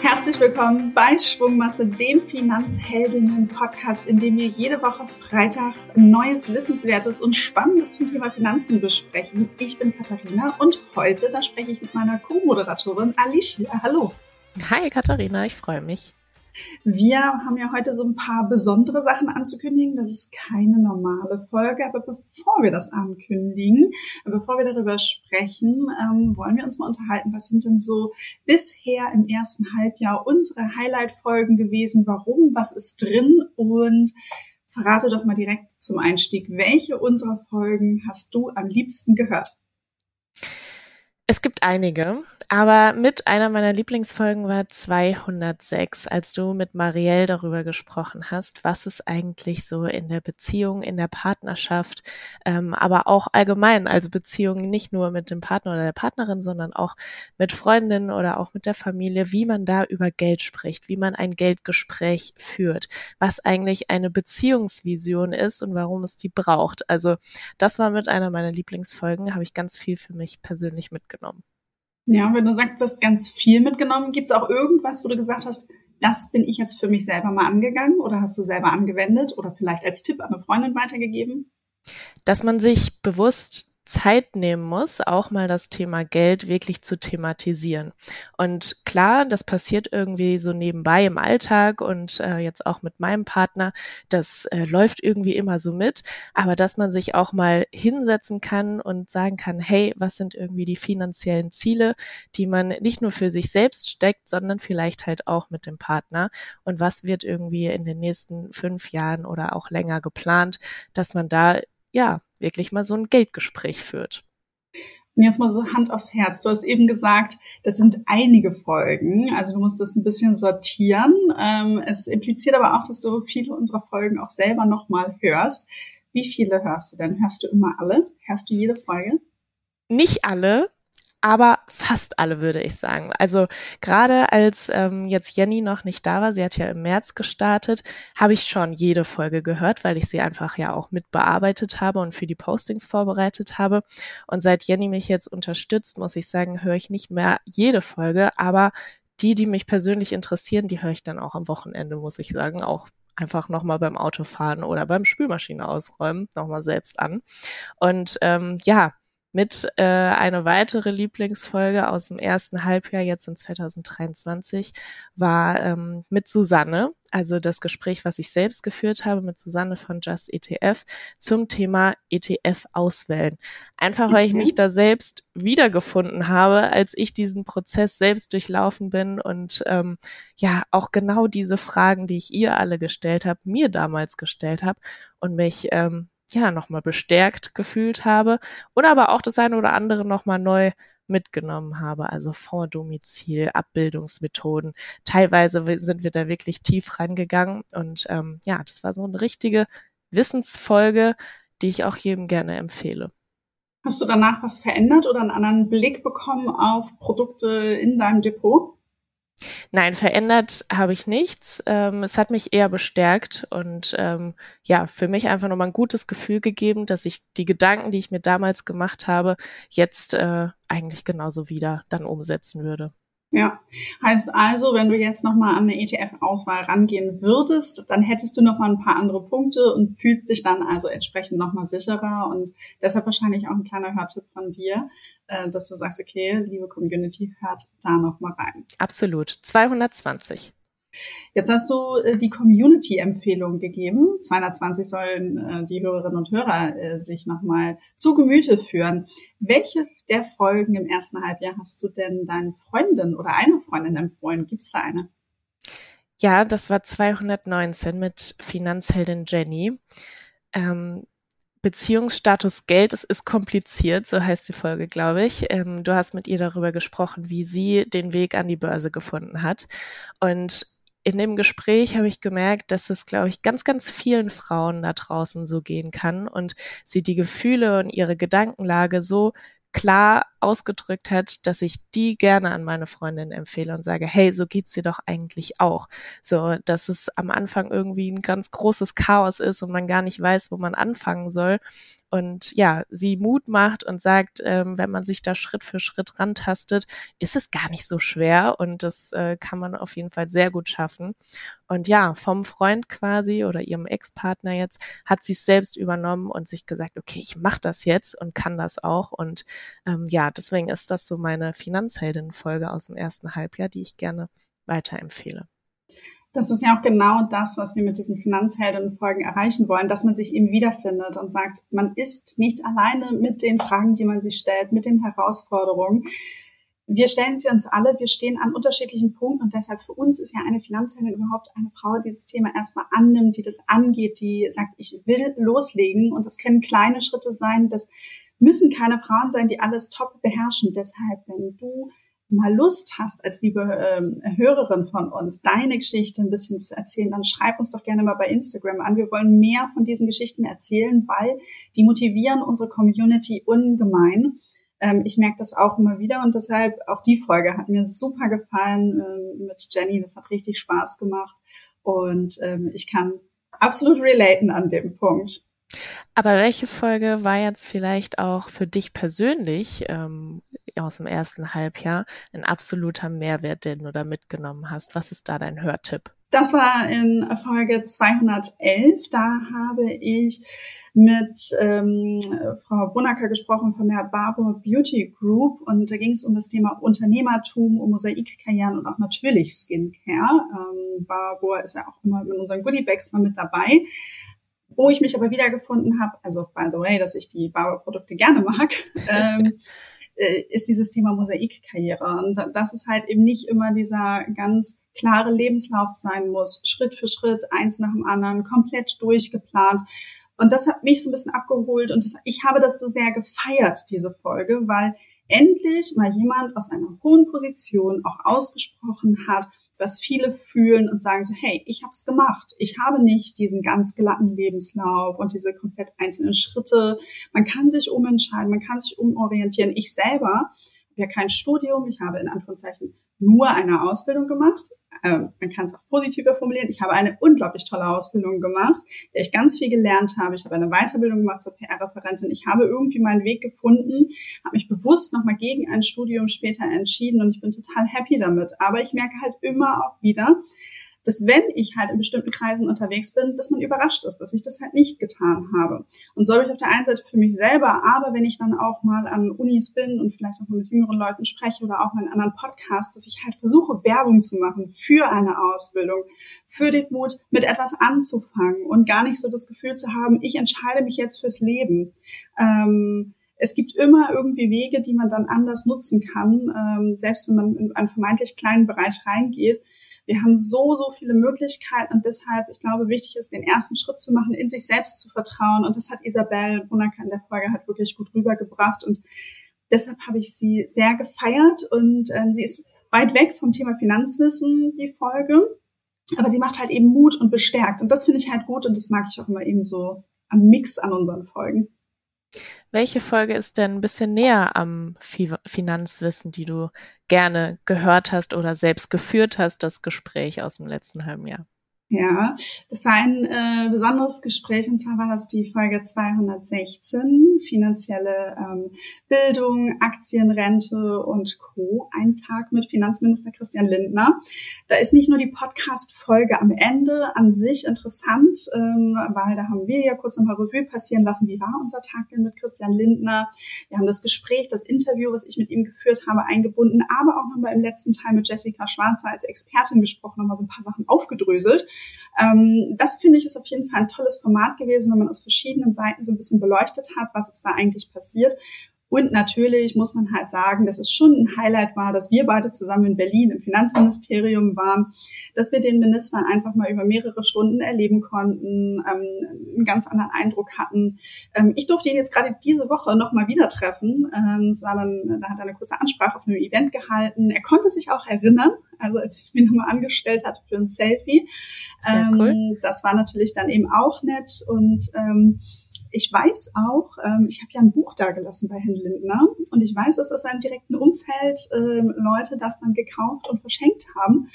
Herzlich willkommen bei Schwungmasse, dem Finanzheldinnen-Podcast, in dem wir jede Woche Freitag Neues, Wissenswertes und Spannendes zum Thema Finanzen besprechen. Ich bin Katharina und heute, da spreche ich mit meiner Co-Moderatorin Alicia. Hallo. Hi Katharina, ich freue mich. Wir haben ja heute so ein paar besondere Sachen anzukündigen. Das ist keine normale Folge, aber bevor wir das ankündigen, bevor wir darüber sprechen, ähm, wollen wir uns mal unterhalten, was sind denn so bisher im ersten Halbjahr unsere Highlight-Folgen gewesen, warum, was ist drin und verrate doch mal direkt zum Einstieg, welche unserer Folgen hast du am liebsten gehört? Es gibt einige, aber mit einer meiner Lieblingsfolgen war 206, als du mit Marielle darüber gesprochen hast, was es eigentlich so in der Beziehung, in der Partnerschaft, ähm, aber auch allgemein, also Beziehungen nicht nur mit dem Partner oder der Partnerin, sondern auch mit Freundinnen oder auch mit der Familie, wie man da über Geld spricht, wie man ein Geldgespräch führt, was eigentlich eine Beziehungsvision ist und warum es die braucht. Also das war mit einer meiner Lieblingsfolgen, habe ich ganz viel für mich persönlich mitgenommen mitgenommen. Ja, wenn du sagst, du hast ganz viel mitgenommen, gibt es auch irgendwas, wo du gesagt hast, das bin ich jetzt für mich selber mal angegangen oder hast du selber angewendet oder vielleicht als Tipp an eine Freundin weitergegeben? Dass man sich bewusst Zeit nehmen muss, auch mal das Thema Geld wirklich zu thematisieren. Und klar, das passiert irgendwie so nebenbei im Alltag und äh, jetzt auch mit meinem Partner, das äh, läuft irgendwie immer so mit, aber dass man sich auch mal hinsetzen kann und sagen kann, hey, was sind irgendwie die finanziellen Ziele, die man nicht nur für sich selbst steckt, sondern vielleicht halt auch mit dem Partner? Und was wird irgendwie in den nächsten fünf Jahren oder auch länger geplant, dass man da ja, wirklich mal so ein Geldgespräch führt. Und jetzt mal so Hand aufs Herz. Du hast eben gesagt, das sind einige Folgen. Also du musst das ein bisschen sortieren. Ähm, es impliziert aber auch, dass du viele unserer Folgen auch selber nochmal hörst. Wie viele hörst du denn? Hörst du immer alle? Hörst du jede Folge? Nicht alle, aber fast alle würde ich sagen. Also gerade als ähm, jetzt Jenny noch nicht da war, sie hat ja im März gestartet, habe ich schon jede Folge gehört, weil ich sie einfach ja auch mit bearbeitet habe und für die Postings vorbereitet habe. Und seit Jenny mich jetzt unterstützt, muss ich sagen, höre ich nicht mehr jede Folge, aber die, die mich persönlich interessieren, die höre ich dann auch am Wochenende, muss ich sagen, auch einfach nochmal beim Autofahren oder beim Spülmaschine ausräumen, nochmal selbst an. Und ähm, ja, mit äh, eine weitere Lieblingsfolge aus dem ersten Halbjahr jetzt in 2023 war ähm, mit Susanne, also das Gespräch, was ich selbst geführt habe mit Susanne von Just ETF zum Thema ETF auswählen. Einfach weil ich mich da selbst wiedergefunden habe, als ich diesen Prozess selbst durchlaufen bin und ähm, ja auch genau diese Fragen, die ich ihr alle gestellt habe, mir damals gestellt habe und mich ähm, ja, nochmal bestärkt gefühlt habe oder aber auch das eine oder andere nochmal neu mitgenommen habe, also Fonddomizil, Abbildungsmethoden. Teilweise sind wir da wirklich tief rangegangen und ähm, ja, das war so eine richtige Wissensfolge, die ich auch jedem gerne empfehle. Hast du danach was verändert oder einen anderen Blick bekommen auf Produkte in deinem Depot? Nein, verändert habe ich nichts. Ähm, es hat mich eher bestärkt und ähm, ja, für mich einfach nochmal ein gutes Gefühl gegeben, dass ich die Gedanken, die ich mir damals gemacht habe, jetzt äh, eigentlich genauso wieder dann umsetzen würde. Ja, heißt also, wenn du jetzt nochmal an eine ETF-Auswahl rangehen würdest, dann hättest du nochmal ein paar andere Punkte und fühlst dich dann also entsprechend nochmal sicherer und deshalb wahrscheinlich auch ein kleiner Hörtipp von dir, äh, dass du sagst, okay, liebe Community, hört da nochmal rein. Absolut. 220. Jetzt hast du äh, die Community-Empfehlung gegeben. 220 sollen äh, die Hörerinnen und Hörer äh, sich nochmal zu Gemüte führen. Welche der Folgen im ersten Halbjahr hast du denn deinen Freundin oder einer Freundin empfohlen? Gibt es da eine? Ja, das war 219 mit Finanzheldin Jenny. Ähm, Beziehungsstatus Geld, es ist kompliziert, so heißt die Folge, glaube ich. Ähm, du hast mit ihr darüber gesprochen, wie sie den Weg an die Börse gefunden hat. Und in dem Gespräch habe ich gemerkt, dass es, glaube ich, ganz, ganz vielen Frauen da draußen so gehen kann und sie die Gefühle und ihre Gedankenlage so klar ausgedrückt hat, dass ich die gerne an meine Freundin empfehle und sage, hey, so geht's dir doch eigentlich auch. So, dass es am Anfang irgendwie ein ganz großes Chaos ist und man gar nicht weiß, wo man anfangen soll. und ja, sie Mut macht und sagt, ähm, wenn man sich da Schritt für Schritt rantastet, ist es gar nicht so schwer und das äh, kann man auf jeden Fall sehr gut schaffen. Und ja, vom Freund quasi oder ihrem Ex-Partner jetzt hat sie es selbst übernommen und sich gesagt, okay, ich mache das jetzt und kann das auch. Und ähm, ja, deswegen ist das so meine Finanzheldin-Folge aus dem ersten Halbjahr, die ich gerne weiterempfehle. Das ist ja auch genau das, was wir mit diesen Finanzheldinnen-Folgen erreichen wollen, dass man sich eben wiederfindet und sagt, man ist nicht alleine mit den Fragen, die man sich stellt, mit den Herausforderungen. Wir stellen sie uns alle, wir stehen an unterschiedlichen Punkten und deshalb für uns ist ja eine Finanzheldin überhaupt eine Frau, die dieses Thema erstmal annimmt, die das angeht, die sagt, ich will loslegen und das können kleine Schritte sein, das müssen keine Frauen sein, die alles top beherrschen. Deshalb, wenn du mal Lust hast, als liebe ähm, Hörerin von uns, deine Geschichte ein bisschen zu erzählen, dann schreib uns doch gerne mal bei Instagram an. Wir wollen mehr von diesen Geschichten erzählen, weil die motivieren unsere Community ungemein. Ähm, ich merke das auch immer wieder und deshalb auch die Folge hat mir super gefallen ähm, mit Jenny. Das hat richtig Spaß gemacht und ähm, ich kann absolut relaten an dem Punkt. Aber welche Folge war jetzt vielleicht auch für dich persönlich ähm, aus dem ersten Halbjahr ein absoluter Mehrwert, den du da mitgenommen hast? Was ist da dein Hörtipp? Das war in Folge 211. Da habe ich mit ähm, Frau Brunnacker gesprochen von der Barbour Beauty Group und da ging es um das Thema Unternehmertum, um Mosaikkarrieren und auch natürlich Skincare. Ähm, Barbour ist ja auch immer in unseren Goodiebags mal mit dabei. Wo ich mich aber wiedergefunden habe, also by the way, dass ich die Barbour-Produkte gerne mag, ähm, äh, ist dieses Thema Mosaikkarriere. Und dass es halt eben nicht immer dieser ganz klare Lebenslauf sein muss, Schritt für Schritt, eins nach dem anderen, komplett durchgeplant. Und das hat mich so ein bisschen abgeholt und das, ich habe das so sehr gefeiert, diese Folge, weil endlich mal jemand aus einer hohen Position auch ausgesprochen hat, was viele fühlen und sagen so, hey, ich habe es gemacht. Ich habe nicht diesen ganz glatten Lebenslauf und diese komplett einzelnen Schritte. Man kann sich umentscheiden, man kann sich umorientieren. Ich selber habe ja kein Studium, ich habe in Anführungszeichen nur eine Ausbildung gemacht, man kann es auch positiver formulieren. Ich habe eine unglaublich tolle Ausbildung gemacht, der ich ganz viel gelernt habe. Ich habe eine Weiterbildung gemacht zur PR-Referentin. Ich habe irgendwie meinen Weg gefunden, habe mich bewusst nochmal gegen ein Studium später entschieden und ich bin total happy damit. Aber ich merke halt immer auch wieder, dass wenn ich halt in bestimmten Kreisen unterwegs bin, dass man überrascht ist, dass ich das halt nicht getan habe. Und so habe ich auf der einen Seite für mich selber, aber wenn ich dann auch mal an Unis bin und vielleicht auch mal mit jüngeren Leuten spreche oder auch mal in anderen Podcasts, dass ich halt versuche, Werbung zu machen für eine Ausbildung, für den Mut, mit etwas anzufangen und gar nicht so das Gefühl zu haben, ich entscheide mich jetzt fürs Leben. Ähm, es gibt immer irgendwie Wege, die man dann anders nutzen kann, ähm, selbst wenn man in einen vermeintlich kleinen Bereich reingeht. Wir haben so, so viele Möglichkeiten und deshalb, ich glaube, wichtig ist, den ersten Schritt zu machen, in sich selbst zu vertrauen. Und das hat Isabel Brunnacker in der Folge halt wirklich gut rübergebracht. Und deshalb habe ich sie sehr gefeiert und ähm, sie ist weit weg vom Thema Finanzwissen, die Folge. Aber sie macht halt eben Mut und bestärkt. Und das finde ich halt gut und das mag ich auch immer eben so am Mix an unseren Folgen. Welche Folge ist denn ein bisschen näher am Finanzwissen, die du gerne gehört hast oder selbst geführt hast, das Gespräch aus dem letzten halben Jahr? Ja, das war ein äh, besonderes Gespräch und zwar war das die Folge 216, finanzielle ähm, Bildung, Aktienrente und Co. Ein Tag mit Finanzminister Christian Lindner. Da ist nicht nur die Podcast-Folge am Ende an sich interessant, ähm, weil da haben wir ja kurz nochmal Revue passieren lassen, wie war unser Tag denn mit Christian Lindner. Wir haben das Gespräch, das Interview, was ich mit ihm geführt habe, eingebunden, aber auch nochmal im letzten Teil mit Jessica Schwarzer als Expertin gesprochen, nochmal so ein paar Sachen aufgedröselt. Ähm, das finde ich ist auf jeden Fall ein tolles Format gewesen, wenn man aus verschiedenen Seiten so ein bisschen beleuchtet hat, was ist da eigentlich passiert. Und natürlich muss man halt sagen, dass es schon ein Highlight war, dass wir beide zusammen in Berlin im Finanzministerium waren, dass wir den Minister einfach mal über mehrere Stunden erleben konnten, ähm, einen ganz anderen Eindruck hatten. Ähm, ich durfte ihn jetzt gerade diese Woche noch mal wieder treffen. Ähm, es war dann, da hat er eine kurze Ansprache auf einem Event gehalten. Er konnte sich auch erinnern, also als ich mich nochmal angestellt hatte für ein Selfie. Sehr cool. Ähm, das war natürlich dann eben auch nett und ähm, ich weiß auch, ähm, ich habe ja ein Buch da gelassen bei Herrn Lindner und ich weiß, dass aus seinem direkten Umfeld ähm, Leute das dann gekauft und verschenkt haben.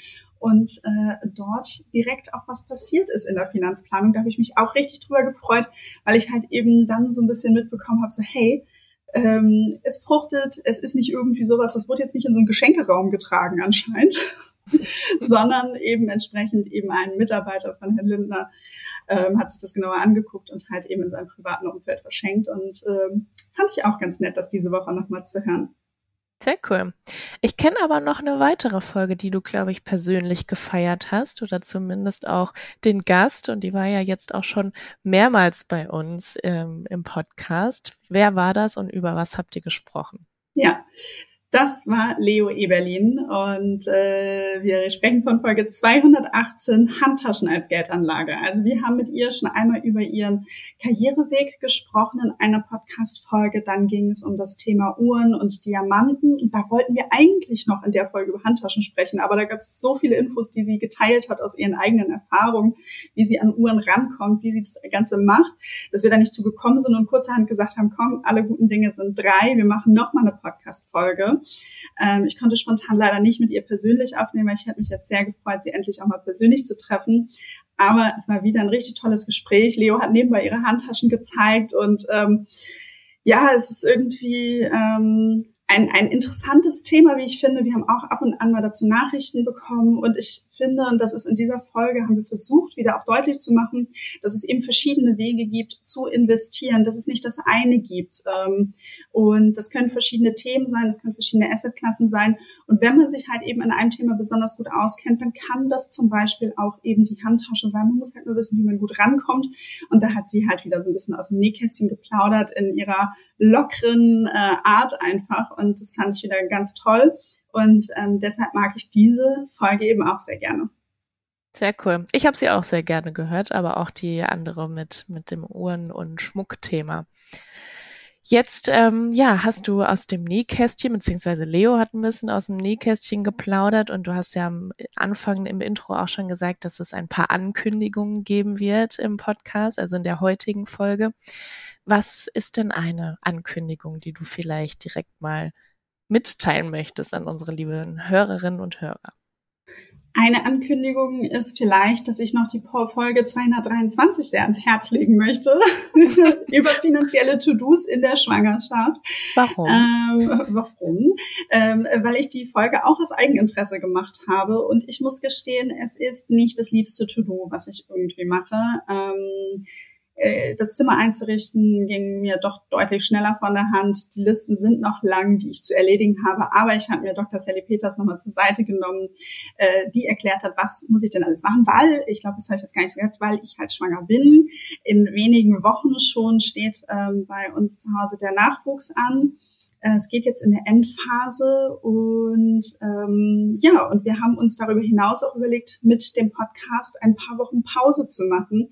und äh, dort direkt auch was passiert ist in der Finanzplanung. Da habe ich mich auch richtig drüber gefreut, weil ich halt eben dann so ein bisschen mitbekommen habe, so hey, ähm, es fruchtet, es ist nicht irgendwie sowas, das wurde jetzt nicht in so einen Geschenkeraum getragen anscheinend, sondern eben entsprechend eben ein Mitarbeiter von Herrn Lindner ähm, hat sich das genauer angeguckt und halt eben in seinem privaten Umfeld verschenkt und ähm, fand ich auch ganz nett, das diese Woche nochmal zu hören. Sehr cool. Ich kenne aber noch eine weitere Folge, die du, glaube ich, persönlich gefeiert hast oder zumindest auch den Gast und die war ja jetzt auch schon mehrmals bei uns ähm, im Podcast. Wer war das und über was habt ihr gesprochen? Ja, das war Leo Eberlin und äh, wir sprechen von Folge 218 Handtaschen als Geldanlage. Also wir haben mit ihr schon einmal über ihren Karriereweg gesprochen in einer Podcast-Folge. Dann ging es um das Thema Uhren und Diamanten und da wollten wir eigentlich noch in der Folge über Handtaschen sprechen, aber da gab es so viele Infos, die sie geteilt hat aus ihren eigenen Erfahrungen, wie sie an Uhren rankommt, wie sie das Ganze macht, dass wir da nicht zugekommen sind und kurzerhand gesagt haben, komm, alle guten Dinge sind drei, wir machen noch mal eine Podcast-Folge. Ähm, ich konnte spontan leider nicht mit ihr persönlich aufnehmen, weil ich hätte mich jetzt sehr gefreut, sie endlich auch mal persönlich zu treffen. Aber es war wieder ein richtig tolles Gespräch. Leo hat nebenbei ihre Handtaschen gezeigt und ähm, ja, es ist irgendwie ähm, ein, ein interessantes Thema, wie ich finde. Wir haben auch ab und an mal dazu Nachrichten bekommen und ich finde, und das ist in dieser Folge, haben wir versucht, wieder auch deutlich zu machen, dass es eben verschiedene Wege gibt zu investieren, dass es nicht das eine gibt. Ähm, und das können verschiedene Themen sein, das können verschiedene Assetklassen sein. Und wenn man sich halt eben in einem Thema besonders gut auskennt, dann kann das zum Beispiel auch eben die Handtasche sein. Man muss halt nur wissen, wie man gut rankommt. Und da hat sie halt wieder so ein bisschen aus dem Nähkästchen geplaudert in ihrer lockeren äh, Art einfach. Und das fand ich wieder ganz toll. Und ähm, deshalb mag ich diese Folge eben auch sehr gerne. Sehr cool. Ich habe sie auch sehr gerne gehört, aber auch die andere mit, mit dem Uhren- und Schmuckthema. Jetzt, ähm, ja, hast du aus dem Nähkästchen, beziehungsweise Leo hat ein bisschen aus dem Nähkästchen geplaudert und du hast ja am Anfang im Intro auch schon gesagt, dass es ein paar Ankündigungen geben wird im Podcast, also in der heutigen Folge. Was ist denn eine Ankündigung, die du vielleicht direkt mal mitteilen möchtest an unsere lieben Hörerinnen und Hörer? Eine Ankündigung ist vielleicht, dass ich noch die Folge 223 sehr ans Herz legen möchte über finanzielle To-Dos in der Schwangerschaft. Warum? Ähm, warum? Ähm, weil ich die Folge auch aus Eigeninteresse gemacht habe und ich muss gestehen, es ist nicht das liebste To-Do, was ich irgendwie mache. Ähm, äh, das Zimmer einzurichten ging mir doch deutlich schneller von der Hand. Die Listen sind noch lang, die ich zu erledigen habe, aber ich habe mir Dr. Sally Peters nochmal zur Seite genommen, äh, die erklärt hat, was muss ich denn alles machen, weil, ich glaube, das habe ich jetzt gar nicht gesagt, weil ich halt schwanger bin. In wenigen Wochen schon steht ähm, bei uns zu Hause der Nachwuchs an. Äh, es geht jetzt in der Endphase und ähm, ja, und wir haben uns darüber hinaus auch überlegt, mit dem Podcast ein paar Wochen Pause zu machen,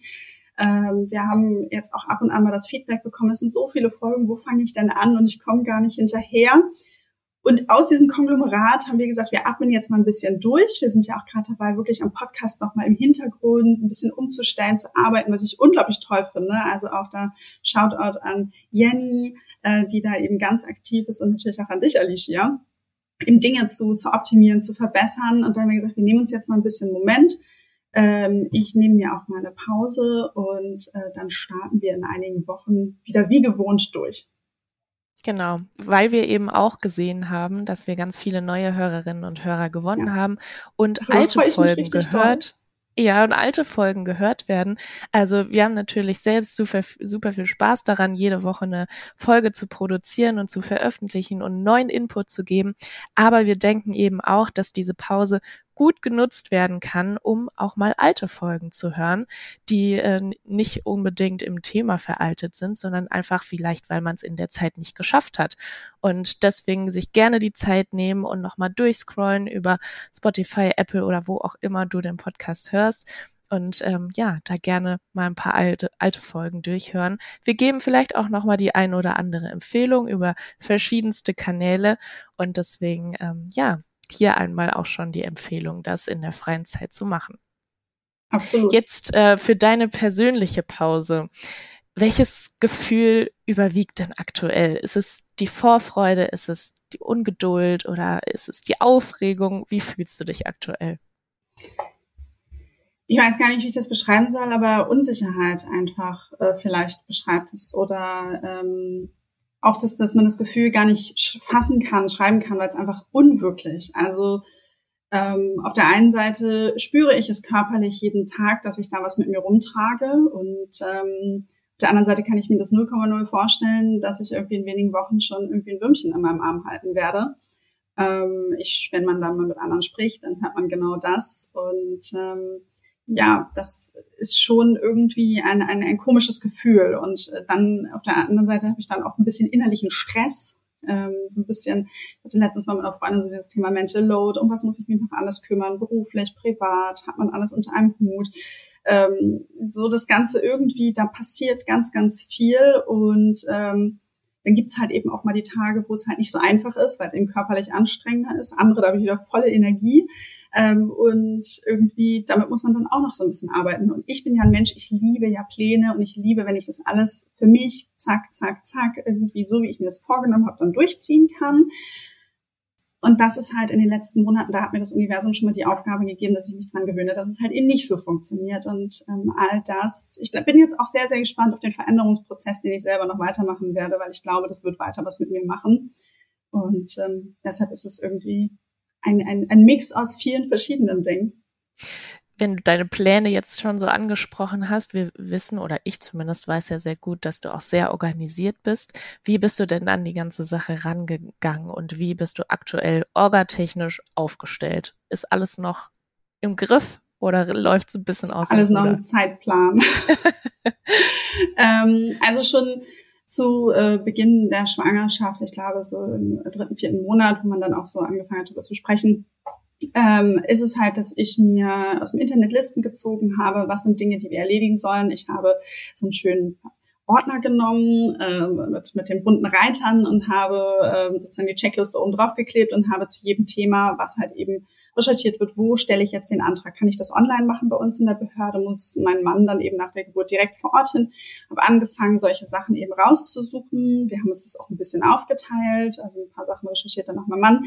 ähm, wir haben jetzt auch ab und an mal das Feedback bekommen, es sind so viele Folgen, wo fange ich denn an und ich komme gar nicht hinterher. Und aus diesem Konglomerat haben wir gesagt, wir atmen jetzt mal ein bisschen durch. Wir sind ja auch gerade dabei, wirklich am Podcast nochmal im Hintergrund ein bisschen umzustellen, zu arbeiten, was ich unglaublich toll finde. Also auch da Shoutout an Jenny, äh, die da eben ganz aktiv ist und natürlich auch an dich, Alicia, eben Dinge zu, zu optimieren, zu verbessern. Und da haben wir gesagt, wir nehmen uns jetzt mal ein bisschen Moment, ähm, ich nehme mir auch mal eine Pause und äh, dann starten wir in einigen Wochen wieder wie gewohnt durch. Genau, weil wir eben auch gesehen haben, dass wir ganz viele neue Hörerinnen und Hörer gewonnen ja. haben und Darüber alte Folgen gehört. Ja, und alte Folgen gehört werden. Also wir haben natürlich selbst super, super viel Spaß daran, jede Woche eine Folge zu produzieren und zu veröffentlichen und neuen Input zu geben. Aber wir denken eben auch, dass diese Pause gut genutzt werden kann, um auch mal alte Folgen zu hören, die äh, nicht unbedingt im Thema veraltet sind, sondern einfach vielleicht, weil man es in der Zeit nicht geschafft hat. Und deswegen sich gerne die Zeit nehmen und nochmal durchscrollen über Spotify, Apple oder wo auch immer du den Podcast hörst und ähm, ja, da gerne mal ein paar alte, alte Folgen durchhören. Wir geben vielleicht auch nochmal die ein oder andere Empfehlung über verschiedenste Kanäle und deswegen, ähm, ja, hier einmal auch schon die Empfehlung, das in der freien Zeit zu machen. Absolut. Jetzt äh, für deine persönliche Pause. Welches Gefühl überwiegt denn aktuell? Ist es die Vorfreude? Ist es die Ungeduld oder ist es die Aufregung? Wie fühlst du dich aktuell? ich weiß gar nicht, wie ich das beschreiben soll, aber Unsicherheit einfach äh, vielleicht beschreibt es oder ähm, auch, dass, dass man das Gefühl gar nicht fassen kann, schreiben kann, weil es einfach unwirklich. Also ähm, auf der einen Seite spüre ich es körperlich jeden Tag, dass ich da was mit mir rumtrage und ähm, auf der anderen Seite kann ich mir das 0,0 vorstellen, dass ich irgendwie in wenigen Wochen schon irgendwie ein Würmchen an meinem Arm halten werde. Ähm, ich, wenn man dann mal mit anderen spricht, dann hört man genau das und ähm, ja, das ist schon irgendwie ein, ein, ein komisches Gefühl. Und äh, dann auf der anderen Seite habe ich dann auch ein bisschen innerlichen Stress. Ähm, so ein bisschen, ich hatte letztens mal mit einer Freundin so das Thema Mental Load, um was muss ich mich noch alles kümmern, beruflich, privat, hat man alles unter einem Hut. Ähm, so das Ganze irgendwie, da passiert ganz, ganz viel und ähm, dann gibt's halt eben auch mal die Tage, wo es halt nicht so einfach ist, weil es eben körperlich anstrengender ist. Andere, da habe ich wieder volle Energie. Ähm, und irgendwie, damit muss man dann auch noch so ein bisschen arbeiten. Und ich bin ja ein Mensch, ich liebe ja Pläne und ich liebe, wenn ich das alles für mich zack, zack, zack, irgendwie so, wie ich mir das vorgenommen habe, dann durchziehen kann. Und das ist halt in den letzten Monaten, da hat mir das Universum schon mal die Aufgabe gegeben, dass ich mich dran gewöhne, dass es halt eben nicht so funktioniert. Und ähm, all das, ich bin jetzt auch sehr, sehr gespannt auf den Veränderungsprozess, den ich selber noch weitermachen werde, weil ich glaube, das wird weiter was mit mir machen. Und ähm, deshalb ist es irgendwie ein, ein, ein Mix aus vielen verschiedenen Dingen wenn du deine Pläne jetzt schon so angesprochen hast, wir wissen oder ich zumindest weiß ja sehr gut, dass du auch sehr organisiert bist. Wie bist du denn an die ganze Sache rangegangen und wie bist du aktuell orgatechnisch aufgestellt? Ist alles noch im Griff oder läuft es ein bisschen aus? Alles noch im Zeitplan. ähm, also schon zu äh, Beginn der Schwangerschaft, ich glaube so im dritten, vierten Monat, wo man dann auch so angefangen hat, darüber zu sprechen, ähm, ist es halt, dass ich mir aus dem Internet Listen gezogen habe, was sind Dinge, die wir erledigen sollen. Ich habe so einen schönen Ordner genommen äh, mit, mit den bunten Reitern und habe äh, sozusagen die Checkliste oben drauf geklebt und habe zu jedem Thema, was halt eben recherchiert wird, wo stelle ich jetzt den Antrag? Kann ich das online machen bei uns in der Behörde? Muss mein Mann dann eben nach der Geburt direkt vor Ort hin? Habe angefangen, solche Sachen eben rauszusuchen. Wir haben uns das auch ein bisschen aufgeteilt. Also ein paar Sachen recherchiert dann noch mein Mann.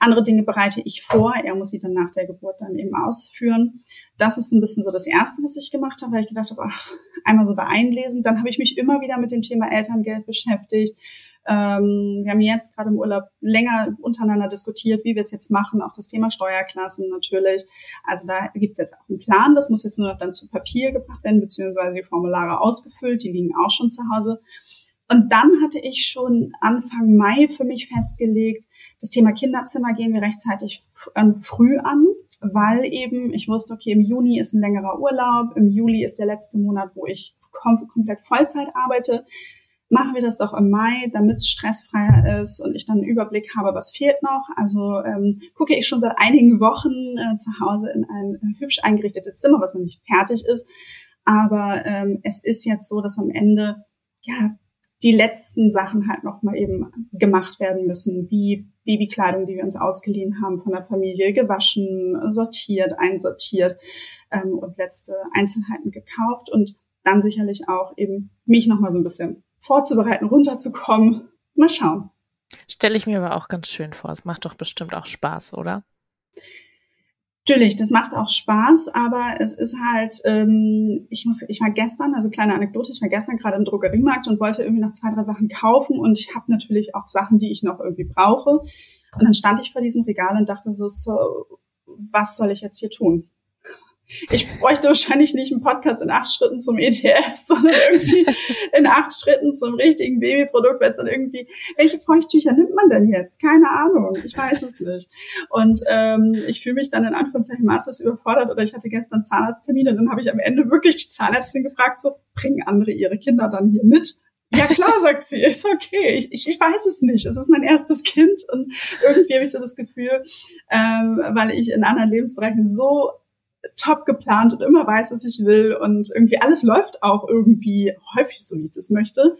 Andere Dinge bereite ich vor, er muss sie dann nach der Geburt dann eben ausführen. Das ist ein bisschen so das Erste, was ich gemacht habe, weil ich gedacht habe, ach, einmal so da einlesen. Dann habe ich mich immer wieder mit dem Thema Elterngeld beschäftigt. Ähm, wir haben jetzt gerade im Urlaub länger untereinander diskutiert, wie wir es jetzt machen, auch das Thema Steuerklassen natürlich. Also da gibt es jetzt auch einen Plan, das muss jetzt nur noch dann zu Papier gebracht werden, beziehungsweise die Formulare ausgefüllt, die liegen auch schon zu Hause. Und dann hatte ich schon Anfang Mai für mich festgelegt, das Thema Kinderzimmer gehen wir rechtzeitig ähm, früh an, weil eben ich wusste, okay, im Juni ist ein längerer Urlaub, im Juli ist der letzte Monat, wo ich kom komplett Vollzeit arbeite. Machen wir das doch im Mai, damit es stressfreier ist und ich dann einen Überblick habe, was fehlt noch. Also ähm, gucke ich schon seit einigen Wochen äh, zu Hause in ein äh, hübsch eingerichtetes Zimmer, was noch nicht fertig ist. Aber ähm, es ist jetzt so, dass am Ende ja die letzten Sachen halt noch mal eben gemacht werden müssen, wie Babykleidung, die wir uns ausgeliehen haben von der Familie, gewaschen, sortiert, einsortiert ähm, und letzte Einzelheiten gekauft und dann sicherlich auch eben mich noch mal so ein bisschen vorzubereiten, runterzukommen. Mal schauen. Stelle ich mir aber auch ganz schön vor. Es macht doch bestimmt auch Spaß, oder? Natürlich, das macht auch Spaß, aber es ist halt, ähm, ich muss, ich war gestern, also kleine Anekdote, ich war gestern gerade im Drogeriemarkt und wollte irgendwie noch zwei, drei Sachen kaufen und ich habe natürlich auch Sachen, die ich noch irgendwie brauche. Und dann stand ich vor diesem Regal und dachte so, so was soll ich jetzt hier tun? Ich bräuchte wahrscheinlich nicht einen Podcast in acht Schritten zum ETF, sondern irgendwie in acht Schritten zum richtigen Babyprodukt, weil es dann irgendwie, welche Feuchttücher nimmt man denn jetzt? Keine Ahnung, ich weiß es nicht. Und ähm, ich fühle mich dann in Anführungszeichen maßlos überfordert oder ich hatte gestern Zahnarzttermin und dann habe ich am Ende wirklich die Zahnärztin gefragt, so bringen andere ihre Kinder dann hier mit? Ja klar, sagt sie, ist okay. Ich, ich, ich weiß es nicht. Es ist mein erstes Kind und irgendwie habe ich so das Gefühl, ähm, weil ich in anderen Lebensbereichen so top geplant und immer weiß, was ich will und irgendwie alles läuft auch irgendwie häufig so, wie ich das möchte.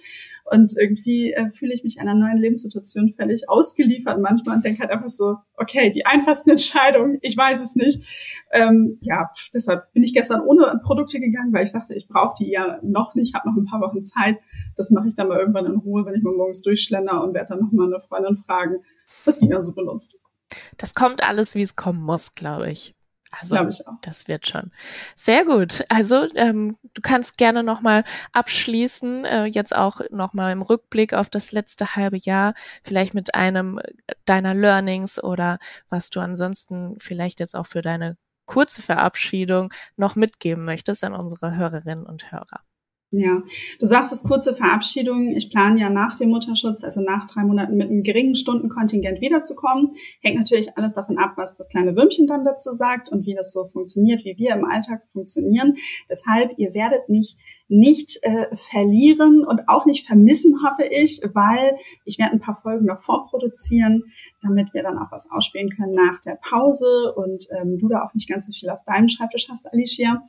Und irgendwie äh, fühle ich mich einer neuen Lebenssituation völlig ausgeliefert manchmal und denke halt einfach so, okay, die einfachsten Entscheidungen, ich weiß es nicht. Ähm, ja, deshalb bin ich gestern ohne Produkte gegangen, weil ich sagte, ich brauche die ja noch nicht, habe noch ein paar Wochen Zeit. Das mache ich dann mal irgendwann in Ruhe, wenn ich mal morgens durchschlender und werde dann noch mal eine Freundin fragen, was die dann so benutzt. Das kommt alles, wie es kommen muss, glaube ich. Also das wird schon. Sehr gut. Also ähm, du kannst gerne nochmal abschließen, äh, jetzt auch nochmal im Rückblick auf das letzte halbe Jahr, vielleicht mit einem deiner Learnings oder was du ansonsten vielleicht jetzt auch für deine kurze Verabschiedung noch mitgeben möchtest an unsere Hörerinnen und Hörer. Ja, du sagst es kurze Verabschiedung. Ich plane ja nach dem Mutterschutz, also nach drei Monaten mit einem geringen Stundenkontingent wiederzukommen. Hängt natürlich alles davon ab, was das kleine Würmchen dann dazu sagt und wie das so funktioniert, wie wir im Alltag funktionieren. Deshalb, ihr werdet mich nicht äh, verlieren und auch nicht vermissen, hoffe ich, weil ich werde ein paar Folgen noch vorproduzieren, damit wir dann auch was ausspielen können nach der Pause und ähm, du da auch nicht ganz so viel auf deinem Schreibtisch hast, Alicia.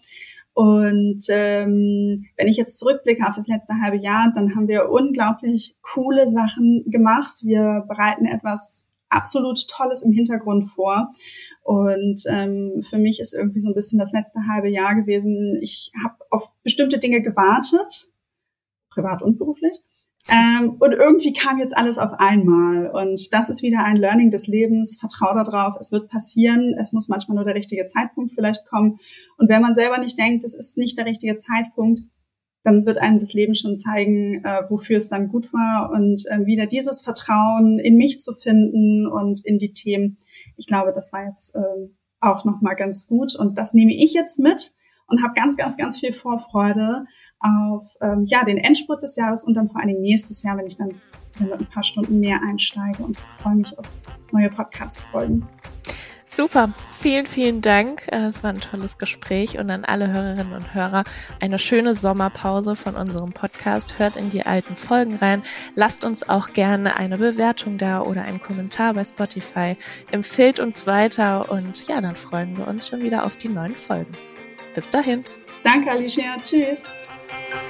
Und ähm, wenn ich jetzt zurückblicke auf das letzte halbe Jahr, dann haben wir unglaublich coole Sachen gemacht. Wir bereiten etwas absolut Tolles im Hintergrund vor. Und ähm, für mich ist irgendwie so ein bisschen das letzte halbe Jahr gewesen. Ich habe auf bestimmte Dinge gewartet, privat und beruflich. Ähm, und irgendwie kam jetzt alles auf einmal. Und das ist wieder ein Learning des Lebens. Vertrau darauf, es wird passieren. Es muss manchmal nur der richtige Zeitpunkt vielleicht kommen. Und wenn man selber nicht denkt, es ist nicht der richtige Zeitpunkt, dann wird einem das Leben schon zeigen, äh, wofür es dann gut war. Und äh, wieder dieses Vertrauen in mich zu finden und in die Themen. Ich glaube, das war jetzt äh, auch nochmal ganz gut. Und das nehme ich jetzt mit und habe ganz, ganz, ganz viel Vorfreude auf ähm, ja, den Endspurt des Jahres und dann vor allen Dingen nächstes Jahr, wenn ich dann mit ein paar Stunden mehr einsteige und freue mich auf neue Podcast-Folgen. Super, vielen, viuen Dank. Äh, es war ein tolles Gespräch und an alle Hörerinnen und Hörer eine schöne Sommerpause von unserem Podcast. Hört in die alten Folgen rein. Lasst uns auch gerne eine Bewertung da oder einen Kommentar bei Spotify. Empfehlt uns weiter und ja, dann freuen wir uns schon wieder auf die neuen Folgen. Bis dahin. Danke, Alicia. Tschüss. Thank you.